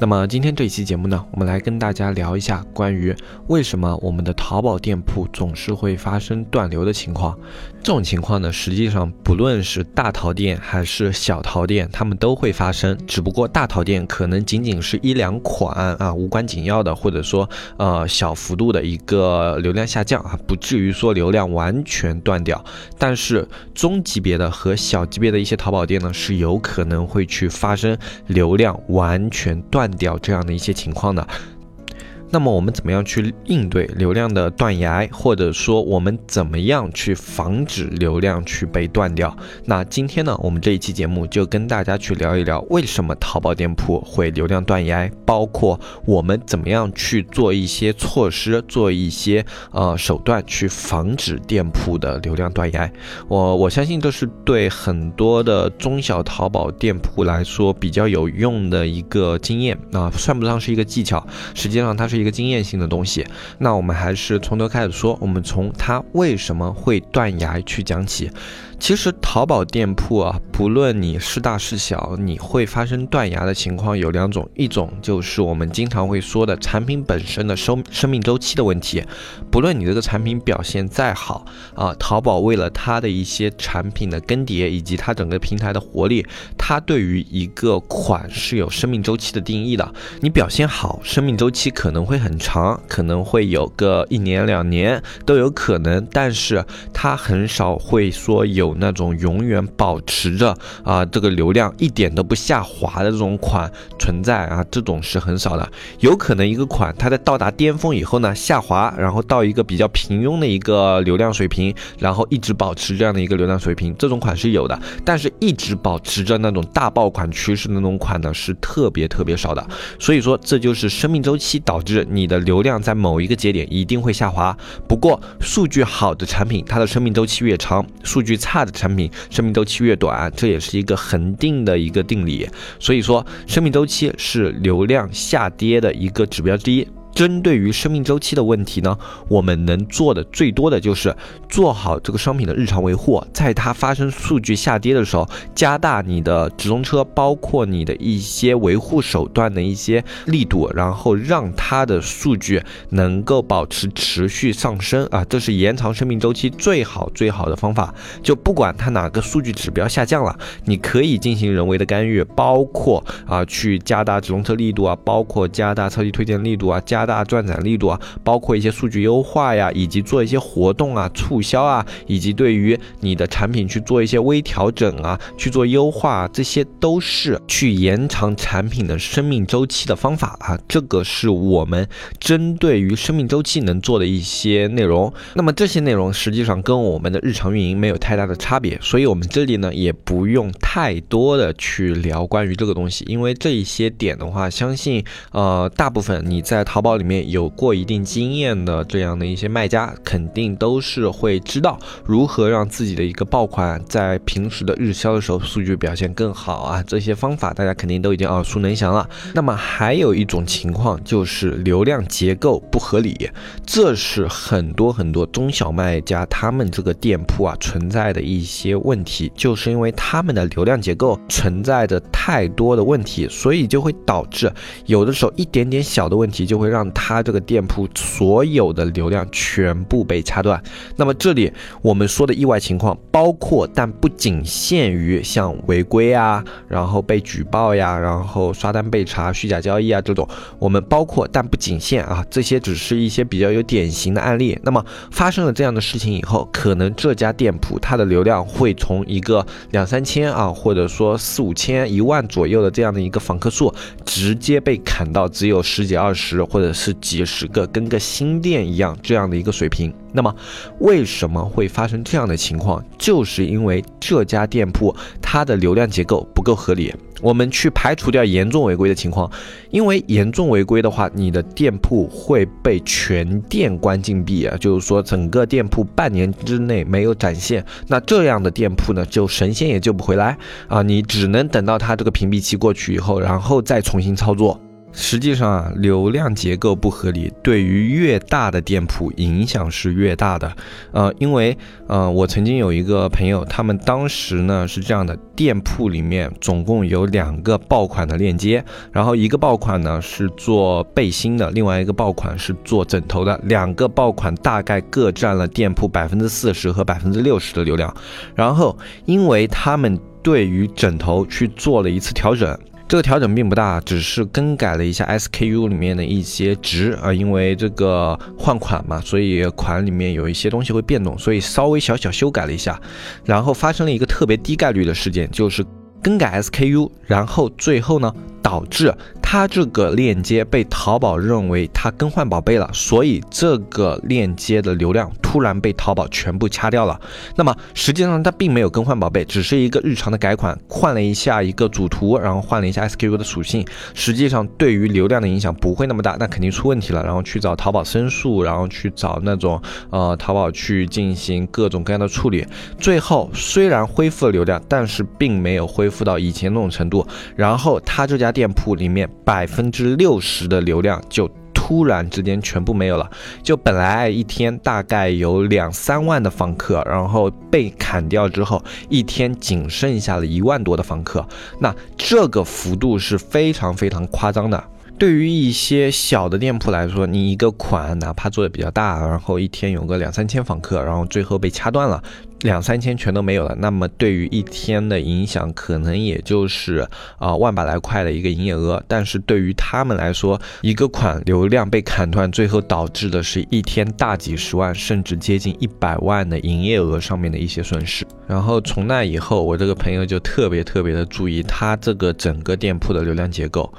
那么今天这一期节目呢，我们来跟大家聊一下关于为什么我们的淘宝店铺总是会发生断流的情况。这种情况呢，实际上不论是大淘店还是小淘店，他们都会发生。只不过大淘店可能仅仅是一两款啊，无关紧要的，或者说呃小幅度的一个流量下降啊，不至于说流量完全断掉。但是中级别的和小级别的一些淘宝店呢，是有可能会去发生流量完全断。掉这样的一些情况呢。那么我们怎么样去应对流量的断崖，或者说我们怎么样去防止流量去被断掉？那今天呢，我们这一期节目就跟大家去聊一聊，为什么淘宝店铺会流量断崖，包括我们怎么样去做一些措施，做一些呃手段去防止店铺的流量断崖。我我相信这是对很多的中小淘宝店铺来说比较有用的一个经验啊，算不上是一个技巧，实际上它是。一个经验性的东西，那我们还是从头开始说，我们从它为什么会断崖去讲起。其实淘宝店铺啊，不论你是大是小，你会发生断崖的情况有两种，一种就是我们经常会说的产品本身的生生命周期的问题。不论你这个产品表现再好啊，淘宝为了它的一些产品的更迭以及它整个平台的活力，它对于一个款是有生命周期的定义的。你表现好，生命周期可能会很长，可能会有个一年两年都有可能，但是它很少会说有。那种永远保持着啊这个流量一点都不下滑的这种款存在啊，这种是很少的。有可能一个款它在到达巅峰以后呢下滑，然后到一个比较平庸的一个流量水平，然后一直保持这样的一个流量水平，这种款是有的。但是一直保持着那种大爆款趋势的那种款呢是特别特别少的。所以说这就是生命周期导致你的流量在某一个节点一定会下滑。不过数据好的产品，它的生命周期越长，数据差。的产品生命周期越短，这也是一个恒定的一个定理。所以说，生命周期是流量下跌的一个指标之一。针对于生命周期的问题呢，我们能做的最多的就是做好这个商品的日常维护，在它发生数据下跌的时候，加大你的直通车，包括你的一些维护手段的一些力度，然后让它的数据能够保持持续上升啊，这是延长生命周期最好最好的方法。就不管它哪个数据指标下降了，你可以进行人为的干预，包括啊去加大直通车力度啊，包括加大超级推荐力度啊，加。大转展力度啊，包括一些数据优化呀，以及做一些活动啊、促销啊，以及对于你的产品去做一些微调整啊，去做优化，这些都是去延长产品的生命周期的方法啊。这个是我们针对于生命周期能做的一些内容。那么这些内容实际上跟我们的日常运营没有太大的差别，所以我们这里呢也不用太多的去聊关于这个东西，因为这一些点的话，相信呃大部分你在淘宝。里面有过一定经验的这样的一些卖家，肯定都是会知道如何让自己的一个爆款在平时的日销的时候数据表现更好啊。这些方法大家肯定都已经耳熟能详了。那么还有一种情况就是流量结构不合理，这是很多很多中小卖家他们这个店铺啊存在的一些问题，就是因为他们的流量结构存在着太多的问题，所以就会导致有的时候一点点小的问题就会让。让他这个店铺所有的流量全部被掐断。那么这里我们说的意外情况，包括但不仅限于像违规啊，然后被举报呀，然后刷单被查、虚假交易啊这种，我们包括但不仅限啊，这些只是一些比较有典型的案例。那么发生了这样的事情以后，可能这家店铺它的流量会从一个两三千啊，或者说四五千、一万左右的这样的一个访客数，直接被砍到只有十几二十或者。是几十个，跟个新店一样这样的一个水平。那么，为什么会发生这样的情况？就是因为这家店铺它的流量结构不够合理。我们去排除掉严重违规的情况，因为严重违规的话，你的店铺会被全店关禁闭啊，就是说整个店铺半年之内没有展现，那这样的店铺呢，就神仙也救不回来啊，你只能等到它这个屏蔽期过去以后，然后再重新操作。实际上啊，流量结构不合理，对于越大的店铺影响是越大的。呃，因为呃，我曾经有一个朋友，他们当时呢是这样的，店铺里面总共有两个爆款的链接，然后一个爆款呢是做背心的，另外一个爆款是做枕头的，两个爆款大概各占了店铺百分之四十和百分之六十的流量。然后，因为他们对于枕头去做了一次调整。这个调整并不大，只是更改了一下 SKU 里面的一些值啊，因为这个换款嘛，所以款里面有一些东西会变动，所以稍微小小修改了一下，然后发生了一个特别低概率的事件，就是更改 SKU，然后最后呢导致。它这个链接被淘宝认为它更换宝贝了，所以这个链接的流量突然被淘宝全部掐掉了。那么实际上它并没有更换宝贝，只是一个日常的改款，换了一下一个主图，然后换了一下 SKU 的属性。实际上对于流量的影响不会那么大，那肯定出问题了，然后去找淘宝申诉，然后去找那种呃淘宝去进行各种各样的处理。最后虽然恢复了流量，但是并没有恢复到以前那种程度。然后他这家店铺里面。百分之六十的流量就突然之间全部没有了，就本来一天大概有两三万的访客，然后被砍掉之后，一天仅剩下了一万多的访客，那这个幅度是非常非常夸张的。对于一些小的店铺来说，你一个款哪怕做的比较大，然后一天有个两三千访客，然后最后被掐断了。两三千全都没有了，那么对于一天的影响，可能也就是啊万把来块的一个营业额。但是对于他们来说，一个款流量被砍断，最后导致的是一天大几十万，甚至接近一百万的营业额上面的一些损失。然后从那以后，我这个朋友就特别特别的注意他这个整个店铺的流量结构。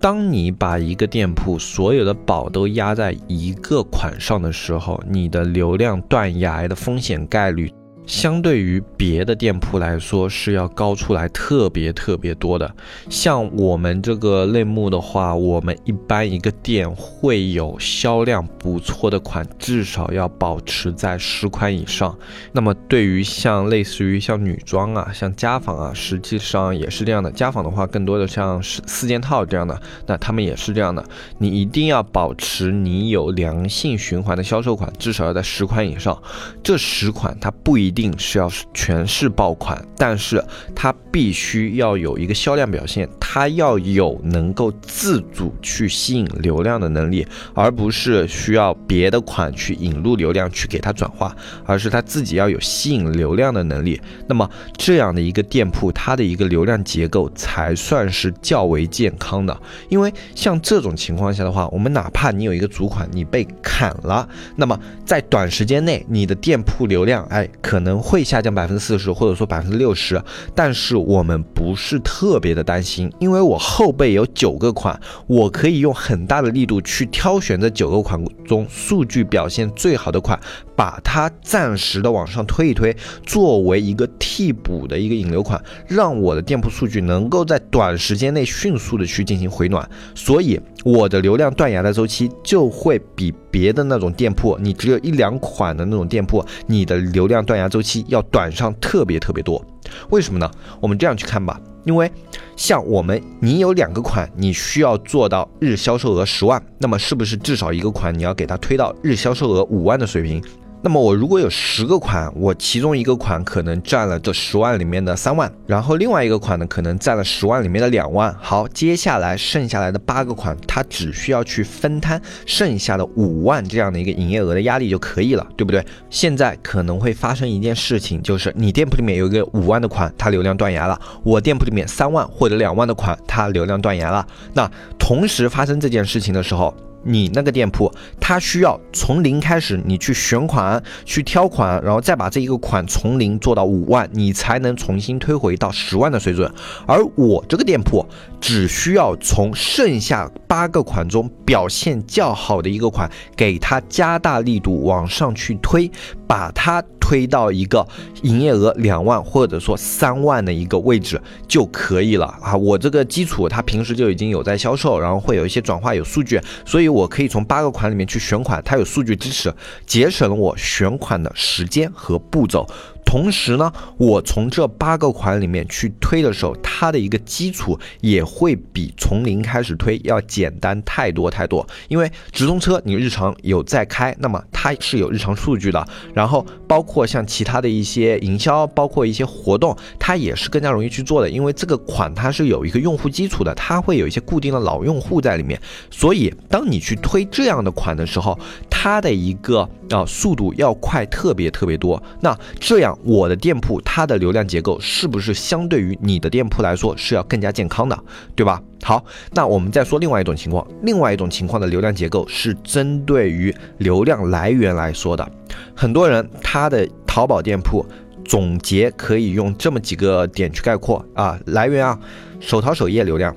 当你把一个店铺所有的宝都压在一个款上的时候，你的流量断崖的风险概率。相对于别的店铺来说，是要高出来特别特别多的。像我们这个类目的话，我们一般一个店会有销量不错的款，至少要保持在十款以上。那么对于像类似于像女装啊、像家纺啊，实际上也是这样的。家纺的话，更多的像是四件套这样的，那他们也是这样的。你一定要保持你有良性循环的销售款，至少要在十款以上。这十款它不一。定是要全是爆款，但是它必须要有一个销量表现，它要有能够自主去吸引流量的能力，而不是需要别的款去引入流量去给它转化，而是它自己要有吸引流量的能力。那么这样的一个店铺，它的一个流量结构才算是较为健康的。因为像这种情况下的话，我们哪怕你有一个主款，你被砍了，那么在短时间内，你的店铺流量，哎，可能。能会下降百分之四十，或者说百分之六十，但是我们不是特别的担心，因为我后背有九个款，我可以用很大的力度去挑选这九个款中数据表现最好的款，把它暂时的往上推一推，作为一个替补的一个引流款，让我的店铺数据能够在短时间内迅速的去进行回暖，所以我的流量断崖的周期就会比别的那种店铺，你只有一两款的那种店铺，你的流量断崖周。期要短上特别特别多，为什么呢？我们这样去看吧，因为像我们，你有两个款，你需要做到日销售额十万，那么是不是至少一个款你要给它推到日销售额五万的水平？那么我如果有十个款，我其中一个款可能占了这十万里面的三万，然后另外一个款呢可能占了十万里面的两万。好，接下来剩下来的八个款，它只需要去分摊剩下的五万这样的一个营业额的压力就可以了，对不对？现在可能会发生一件事情，就是你店铺里面有一个五万的款，它流量断崖了；我店铺里面三万或者两万的款，它流量断崖了。那同时发生这件事情的时候，你那个店铺，它需要从零开始，你去选款、去挑款，然后再把这一个款从零做到五万，你才能重新推回到十万的水准。而我这个店铺，只需要从剩下八个款中表现较好的一个款，给它加大力度往上去推，把它。推到一个营业额两万或者说三万的一个位置就可以了啊。我这个基础它平时就已经有在销售，然后会有一些转化有数据，所以我可以从八个款里面去选款，它有数据支持，节省了我选款的时间和步骤。同时呢，我从这八个款里面去推的时候，它的一个基础也会比从零开始推要简单太多太多。因为直通车你日常有在开，那么它是有日常数据的。然后包括像其他的一些营销，包括一些活动，它也是更加容易去做的。因为这个款它是有一个用户基础的，它会有一些固定的老用户在里面。所以当你去推这样的款的时候，它的一个啊速度要快特别特别多。那这样。我的店铺它的流量结构是不是相对于你的店铺来说是要更加健康的，对吧？好，那我们再说另外一种情况，另外一种情况的流量结构是针对于流量来源来说的。很多人他的淘宝店铺总结可以用这么几个点去概括啊，来源啊，手淘首页流量。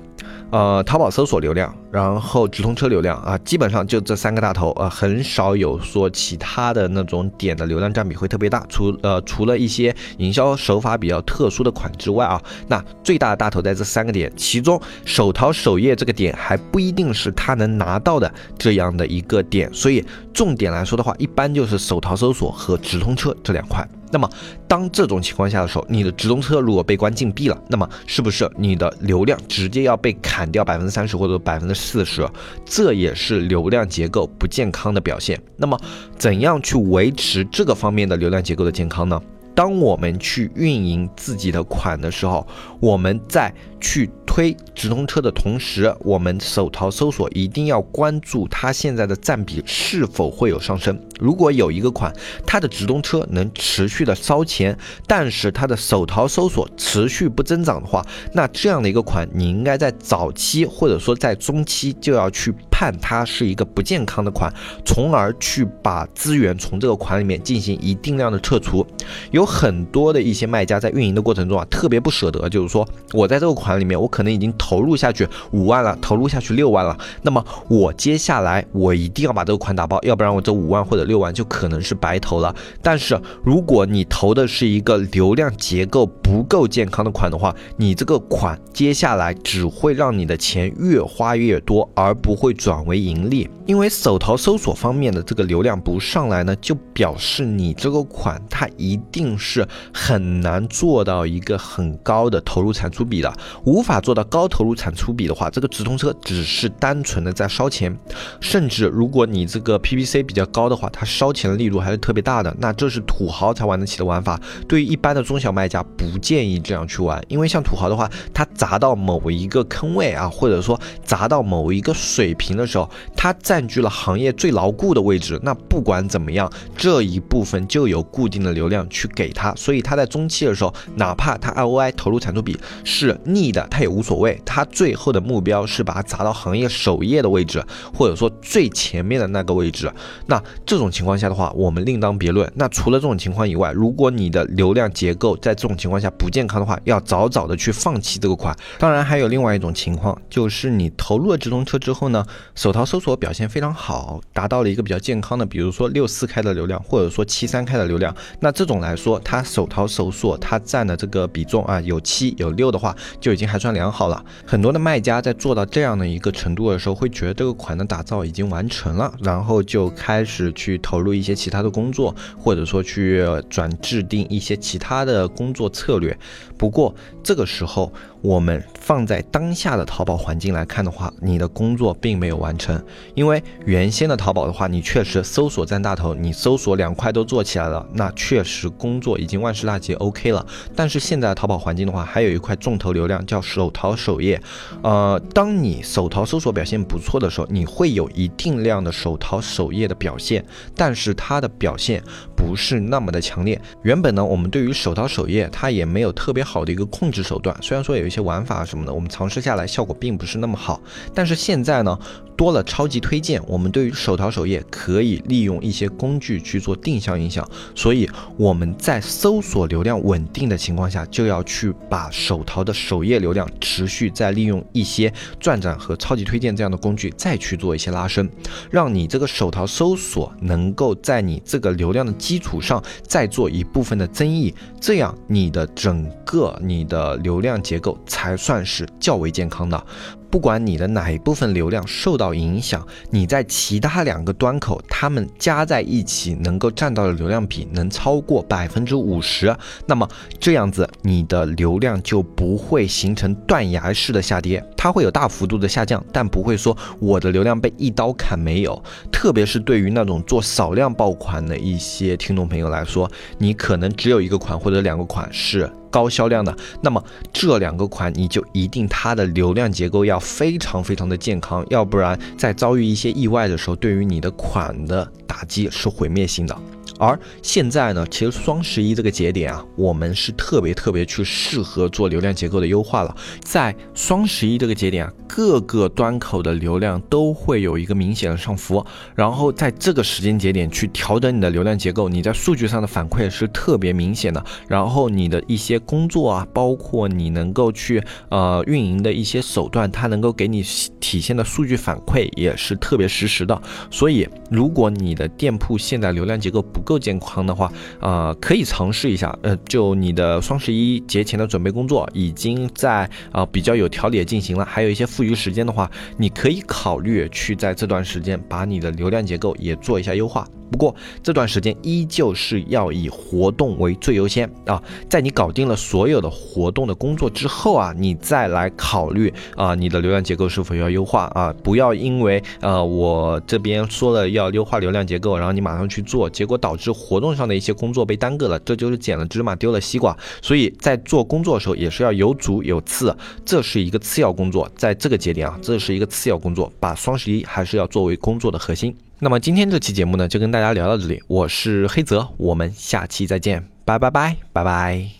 呃，淘宝搜索流量，然后直通车流量啊，基本上就这三个大头啊，很少有说其他的那种点的流量占比会特别大。除呃除了一些营销手法比较特殊的款之外啊，那最大的大头在这三个点，其中手淘首页这个点还不一定是他能拿到的这样的一个点，所以重点来说的话，一般就是手淘搜索和直通车这两块。那么，当这种情况下的时候，你的直通车如果被关禁闭了，那么是不是你的流量直接要被砍掉百分之三十或者百分之四十？这也是流量结构不健康的表现。那么，怎样去维持这个方面的流量结构的健康呢？当我们去运营自己的款的时候，我们在去。推直通车的同时，我们手淘搜索一定要关注它现在的占比是否会有上升。如果有一个款，它的直通车能持续的烧钱，但是它的手淘搜索持续不增长的话，那这样的一个款，你应该在早期或者说在中期就要去看它是一个不健康的款，从而去把资源从这个款里面进行一定量的撤除。有很多的一些卖家在运营的过程中啊，特别不舍得，就是说我在这个款里面，我可可能已经投入下去五万了，投入下去六万了。那么我接下来我一定要把这个款打包，要不然我这五万或者六万就可能是白投了。但是如果你投的是一个流量结构不够健康的款的话，你这个款接下来只会让你的钱越花越多，而不会转转为盈利。因为手淘搜索方面的这个流量不上来呢，就表示你这个款它一定是很难做到一个很高的投入产出比的，无法。做到高投入产出比的话，这个直通车只是单纯的在烧钱，甚至如果你这个 PPC 比较高的话，它烧钱的力度还是特别大的。那这是土豪才玩得起的玩法，对于一般的中小卖家不建议这样去玩，因为像土豪的话，他砸到某一个坑位啊，或者说砸到某一个水平的时候，它占据了行业最牢固的位置，那不管怎么样，这一部分就有固定的流量去给它，所以它在中期的时候，哪怕它 ROI 投入产出比是逆的，它也无。所谓，它最后的目标是把它砸到行业首页的位置，或者说最前面的那个位置。那这种情况下的话，我们另当别论。那除了这种情况以外，如果你的流量结构在这种情况下不健康的话，要早早的去放弃这个款。当然，还有另外一种情况，就是你投入了直通车之后呢，手淘搜索表现非常好，达到了一个比较健康的，比如说六四开的流量，或者说七三开的流量。那这种来说，它手淘搜索它占的这个比重啊，有七有六的话，就已经还算良。好了，很多的卖家在做到这样的一个程度的时候，会觉得这个款的打造已经完成了，然后就开始去投入一些其他的工作，或者说去转制定一些其他的工作策略。不过这个时候。我们放在当下的淘宝环境来看的话，你的工作并没有完成，因为原先的淘宝的话，你确实搜索占大头，你搜索两块都做起来了，那确实工作已经万事大吉，OK 了。但是现在淘宝环境的话，还有一块重头流量叫手淘首页，呃，当你手淘搜索表现不错的时候，你会有一定量的手淘首页的表现，但是它的表现不是那么的强烈。原本呢，我们对于手淘首页它也没有特别好的一个控制手段，虽然说有。一些玩法什么的，我们尝试下来效果并不是那么好。但是现在呢，多了超级推荐，我们对于手淘首页可以利用一些工具去做定向影响，所以我们在搜索流量稳定的情况下，就要去把手淘的首页流量持续再利用一些转展和超级推荐这样的工具再去做一些拉升，让你这个手淘搜索能够在你这个流量的基础上再做一部分的增益，这样你的整个你的流量结构才算是较为健康的。不管你的哪一部分流量受到影响，你在其他两个端口，它们加在一起能够占到的流量比能超过百分之五十，那么这样子你的流量就不会形成断崖式的下跌，它会有大幅度的下降，但不会说我的流量被一刀砍没有。特别是对于那种做少量爆款的一些听众朋友来说，你可能只有一个款或者两个款是。高销量的，那么这两个款你就一定它的流量结构要非常非常的健康，要不然在遭遇一些意外的时候，对于你的款的打击是毁灭性的。而现在呢，其实双十一这个节点啊，我们是特别特别去适合做流量结构的优化了。在双十一这个节点啊，各个端口的流量都会有一个明显的上浮，然后在这个时间节点去调整你的流量结构，你在数据上的反馈是特别明显的。然后你的一些工作啊，包括你能够去呃运营的一些手段，它能够给你体现的数据反馈也是特别实时的。所以，如果你的店铺现在流量结构不够健康的话，呃，可以尝试一下。呃，就你的双十一节前的准备工作已经在啊比较有条理的进行了，还有一些富余时间的话，你可以考虑去在这段时间把你的流量结构也做一下优化。不过这段时间依旧是要以活动为最优先啊，在你搞定了所有的活动的工作之后啊，你再来考虑啊你的流量结构是否要优化啊，不要因为呃我这边说了要优化流量结构，然后你马上去做，结果导致活动上的一些工作被耽搁了，这就是捡了芝麻丢了西瓜。所以在做工作的时候也是要有主有次，这是一个次要工作，在这个节点啊，这是一个次要工作，把双十一还是要作为工作的核心。那么今天这期节目呢，就跟大家聊到这里。我是黑泽，我们下期再见，拜拜拜拜拜。